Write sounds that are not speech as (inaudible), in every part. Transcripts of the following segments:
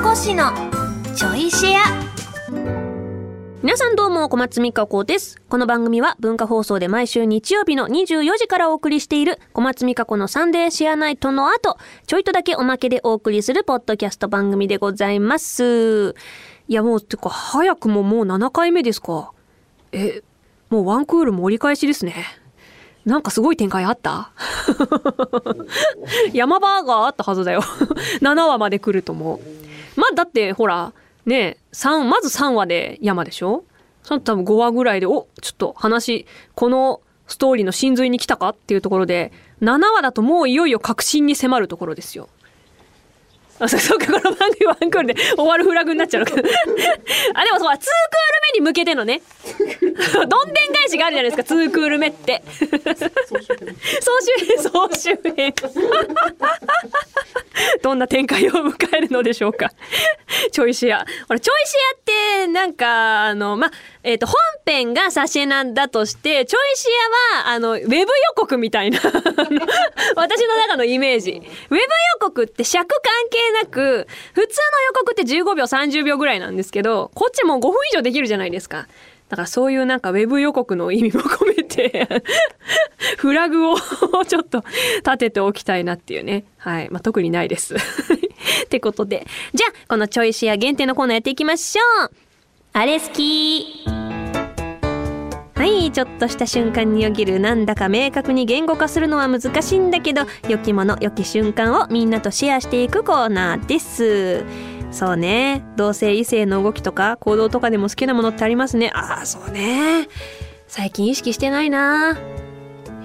こしのちょいシェア皆さんどうも、小松美香子です。この番組は文化放送で毎週日曜日の24時からお送りしている小松美香子のサンデーシェアナイトの後、ちょいとだけおまけでお送りするポッドキャスト番組でございます。いやもう、てか、早くももう7回目ですか。え、もうワンクールも折り返しですね。なんかすごい展開あった？(laughs) 山場があったはずだよ。7話まで来るともう。まあだってほら、ね三まず3話で山でしょ？その多分5話ぐらいで、おちょっと話、このストーリーの真髄に来たかっていうところで、7話だともういよいよ確信に迫るところですよ。あ、そうそうか、この番組ワンクールで終わるフラグになっちゃうのか。(laughs) あ、でもそう、2クール目に向けてのね、どんでん返しがあるじゃないですか、2クール目って。総集編、総集編。どんな展開を迎えるのでしょうか？(laughs) チョイシア。ほら、チョイシアって、なんか、あの、ま、えっ、と、本編がサシェなんだとして、チョイシアは、あの、ウェブ予告みたいな、(laughs) 私の中のイメージ。ウェブ予告って尺関係なく、普通の予告って15秒、30秒ぐらいなんですけど、こっちもう5分以上できるじゃないですか。だからそういうなんかウェブ予告の意味も込めて、(laughs) フラグをちょっと立てておきたいなっていうね。はい。まあ、特にないです。(laughs) ってことで。じゃあ、このチョイシェア限定のコーナーやっていきましょう。あれ好きはい、ちょっとした瞬間によぎるなんだか明確に言語化するのは難しいんだけど、良きもの、良き瞬間をみんなとシェアしていくコーナーです。そうね。同性異性の動きとか行動とかでも好きなものってありますね。ああ、そうね。最近意識してないな。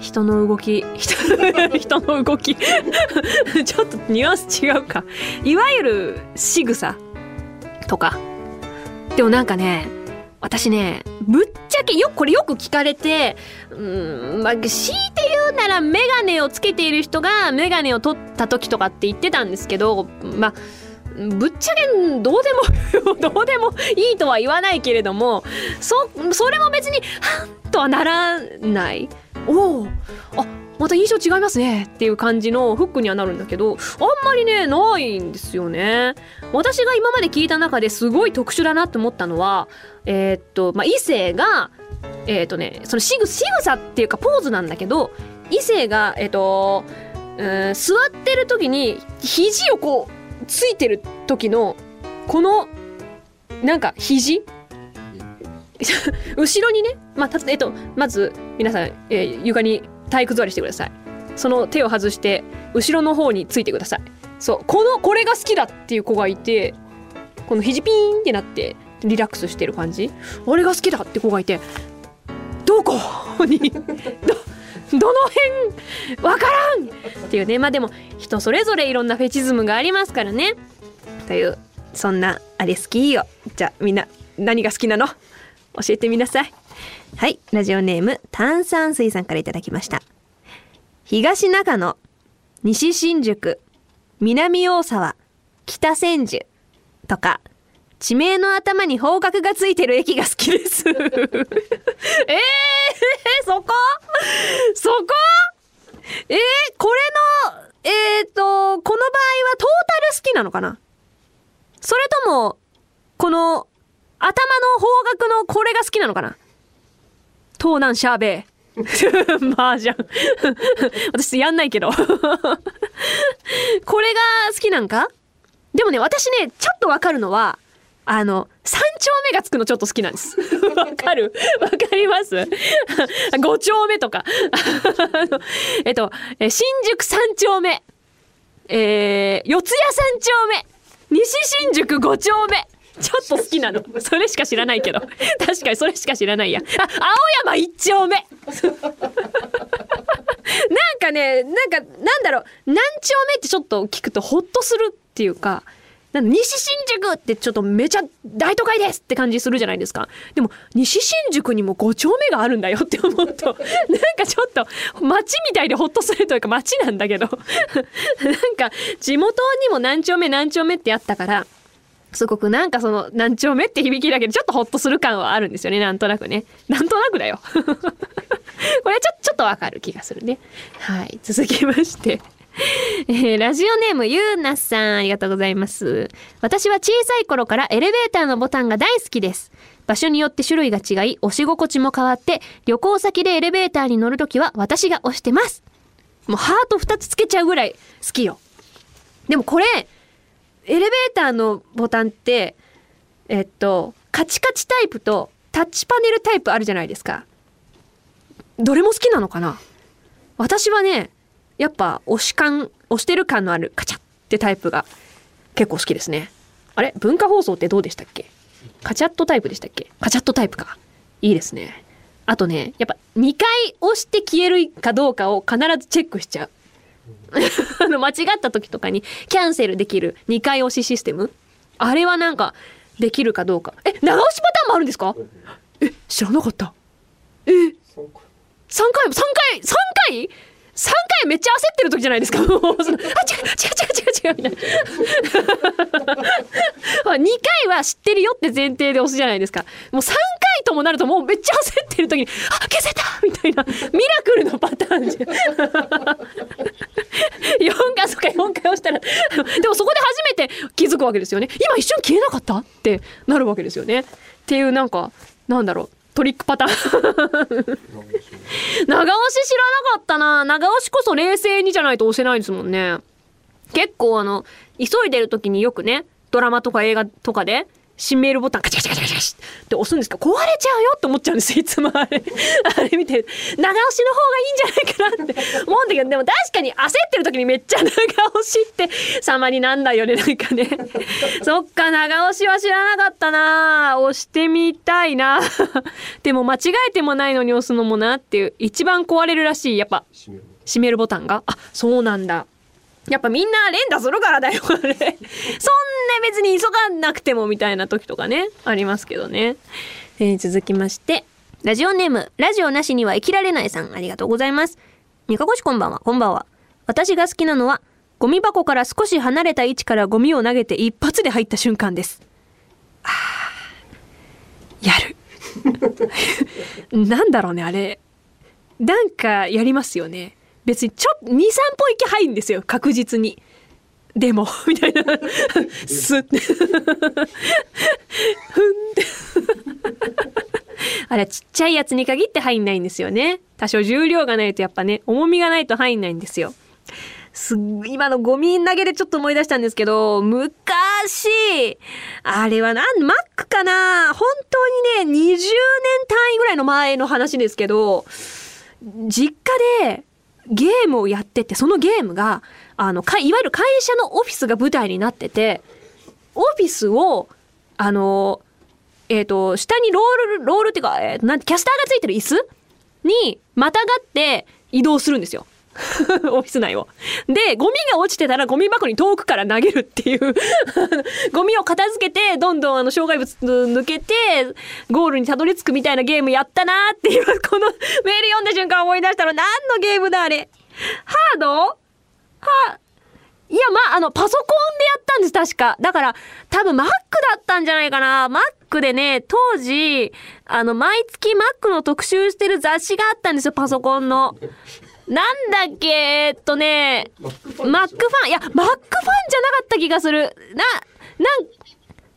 人の動き、(laughs) 人の動き。(laughs) ちょっとニュアンス違うか。いわゆる仕草とか。でもなんかね、私ね、ぶっちゃけよ、これよく聞かれて、うーん、まあ、強いて言うならメガネをつけている人がメガネを取った時とかって言ってたんですけど、まあ、ぶっちゃけどうでもどうでもいいとは言わないけれどもそそれも別にはんとはならない。おおあまた印象違いますねっていう感じのフックにはなるんだけどあんまりねないんですよね。私が今まで聞いた中ですごい特殊だなって思ったのはえーっとまあ異性がえーっとねその仕草仕草っていうかポーズなんだけど異性がえーっとうん座ってる時に肘をこうついてる時のこのなんか肘？後ろにね、まあたえっと、まず皆さん、えー床に体育座りしてください。その手を外して後ろの方についてください。そうこのこれが好きだっていう子がいてこの肘ピーンってなってリラックスしてる感じ。俺が好きだって子がいてどこに？ど (laughs) どの辺わからんっていうね。まあでも人それぞれいろんなフェチズムがありますからね。というそんなあれ好きよ。じゃあみんな何が好きなの？教えてみなさい。はい。ラジオネーム炭酸水さんからいただきました。東中野西新宿南大沢北千住とか地名の頭に方角がついてる駅が好きです。(laughs) えー、そこ？えー、これのえっ、とこの場合はトータル好きなのかな？それともこの頭の方角のこれが好きなのかな？東南シャーベイ。マージャン私やんないけど。(laughs) これが好きなんか？でもね私ねちょっとわかるのはあの三丁目がつくのちょっと好きなんです。(laughs) わかる？わかります？(laughs) 五丁目とか。(laughs) えっとえ新宿三丁目。えー、四谷三丁目。西新宿五丁目。ちょっと好きなの。それしか知らないけど。確かにそれしか知らないや。あ青山一丁目。なんかねなんかなんだろう。何丁目ってちょっと聞くとホッとするっていうか西新宿ってちょっとめちゃ大都会ですって感じするじゃないですか。でも西新宿にも5丁目があるんだよって思うと (laughs) なんかちょっと街みたいでホッとするというか街なんだけど。(laughs) なんか地元にも何丁目何丁目ってあったからすごくなんかその何丁目って響きだけでちょっとホッとする感はあるんですよね。なんとなくね。なんとなくだよ。(laughs) これはちょちょっとわかる気がするね。はい。続きまして。えーラジオネームゆうなさんありがとうございます。私は小さい頃からエレベーターのボタンが大好きです。場所によって種類が違い押し心地も変わって旅行先でエレベーターに乗るときは私が押してます。もうハート2つつけちゃうぐらい好きよ。でもこれエレベーターのボタンってえっとカチカチタイプとタッチパネルタイプあるじゃないですか。どれも好きなのかな？私はねやっぱ押し感押してる感のあるカチャってタイプが結構好きですね。あれ？文化放送ってどうでしたっけ？カチャットタイプでしたっけ？カチャットタイプか。いいですね。あとねやっぱ2回押して消えるかどうかを必ずチェックしちゃう。(laughs) あの間違った時とかにキャンセルできる2回押しシステム？あれはなんかできるかどうか。え長押しパターンもあるんですか？え知らなかった。え？3回。も？3回？3回？3回めっちゃ焦ってる時じゃないですか。(laughs) もうそのあ違う違う違う違う違うみたいな。(laughs) 2回は知ってるよって前提で押すじゃないですか。もう3回ともなるともうめっちゃ焦ってる時にあ消せたみたいな。ミラクルのパターンじゃ4 (laughs) 回そっか4回押したら。でもそこで初めて気づくわけですよね。今一瞬消えなかった？ってなるわけですよね。っていうなんかなんだろう。トリックパターン。長押し。知らなかったな。長押しこそ冷静にじゃないと押せないですもんね。結構あの急いでる時によくねドラマとか映画とかで新メールボタンカチカチカチカチカチって押すんですけど壊れちゃうよって思っちゃうんですよ (laughs) いつもあれ。(laughs) あれ見て長押しの方がいいんじゃないかなって思うんだけどでも確かに焦ってる時にめっちゃ長押しって様になんだよねなんかね。(laughs) そっか長押しは知らなかったな。押してみたいな。でも間違えてもないのに押すのもなっていう一番壊れるらしいやっぱ。閉める。ボタンが。あそうなんだ。やっぱみんな連打するからだよ、あれ。そんな別に急がなくてもみたいな時とかね、ありますけどね。えー続きまして、ラジオネーム、ラジオなしには生きられないさん、ありがとうございます。みかこしこんばんは、こんばんは。私が好きなのは、ゴミ箱から少し離れた位置からゴミを投げて一発で入った瞬間です。あやる。(laughs) なんだろうね、あれ。なんかやりますよね。別にちょっと23歩池入るんですよ確実に。でも (laughs) みたいな。スッて。(laughs) ふんって。(laughs) あれちっちゃいやつに限って入んないんですよね。多少重量がないとやっぱね重みがないと入んないんですよ。すっ今のゴミ投げでちょっと思い出したんですけど昔あれはなんマックかな？本当にね20年単位ぐらいの前の話ですけど実家でゲームをやっててそのゲームがあのかいわゆる会社のオフィスが舞台になっててオフィスをあのえっ、と下にロールロールっていうか、えーなんてキャスターがついてる椅子にまたがって移動するんですよ。(laughs) オフィス内を。で、ゴミが落ちてたらゴミ箱に遠くから投げるっていう (laughs) ゴミを片付けて、どんどんあの障害物抜けて、ゴールにたどり着くみたいなゲームやったなーっていう、(laughs) このメール読んだ瞬間思い出したら何のゲームだあれ？ハード？はいや、まあ、あの、パソコンでやったんです、確か。だから、多分 Mac だったんじゃないかな。Mac でね、当時、あの、毎月 Mac の特集してる雑誌があったんですよ、パソコンの。なんだっけ、えっとね、Mac ファン、いや、Mac ファンじゃなかった気がする。な、なん、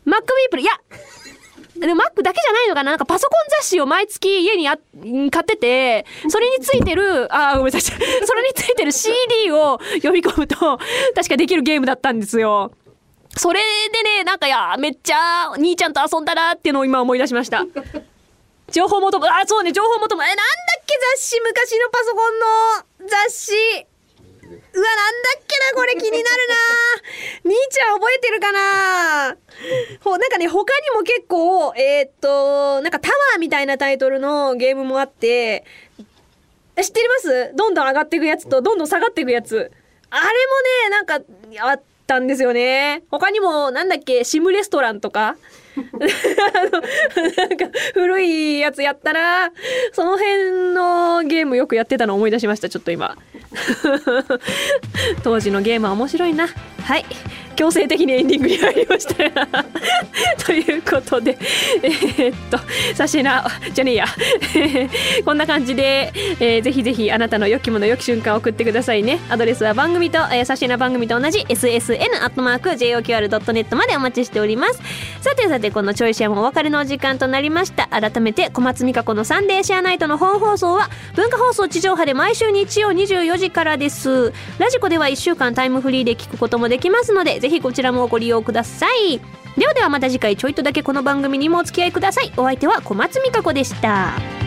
Mac ビープル、いや、でも Mac だけじゃないのかな？なんかパソコン雑誌を毎月家にあ買ってて、それについてる、あ、ごめんなさい。それについてる CD を読み込むと、確かできるゲームだったんですよ。それでね、なんかいや、めっちゃ兄ちゃんと遊んだなっていうのを今思い出しました。情報求む、あ、そうね、情報求む。え、なんだっけ雑誌、昔のパソコンの雑誌。うわ、なんだっけな、これ気になるな。(laughs) 兄ちゃん覚えてるかなほ、なんかね、他にも結構、えーっと、なんかタワーみたいなタイトルのゲームもあって、え知ってます？どんどん上がっていくやつと、どんどん下がっていくやつ。あれもね、なんか、あったんですよね。他にも、なんだっけ、シムレストランとか、(laughs) なんか古いやつやったらその辺のゲームよくやってたの思い出しましたちょっと今。(laughs) 当時のゲームは面白いな。はい。強制的にエンディングに入りました。(laughs) ということでえーっとサシナじゃねえや。こんな感じで、えーぜひぜひあなたの良きもの良き瞬間を送ってくださいね。アドレスは番組と、えー、サシナ番組と同じ SS ssn.joqr.net までお待ちしております。さてさてこのちょいシェアもお別れのお時間となりました。改めて小松美香子のサンデーシェアナイトの本放送は文化放送地上波で毎週日曜24時からです。ラジコでは1週間タイムフリーで聞くこともできますのでぜひこちらもご利用ください。ではではまた次回ちょいとだけこの番組にもお付き合いください。お相手は小松美香子でした。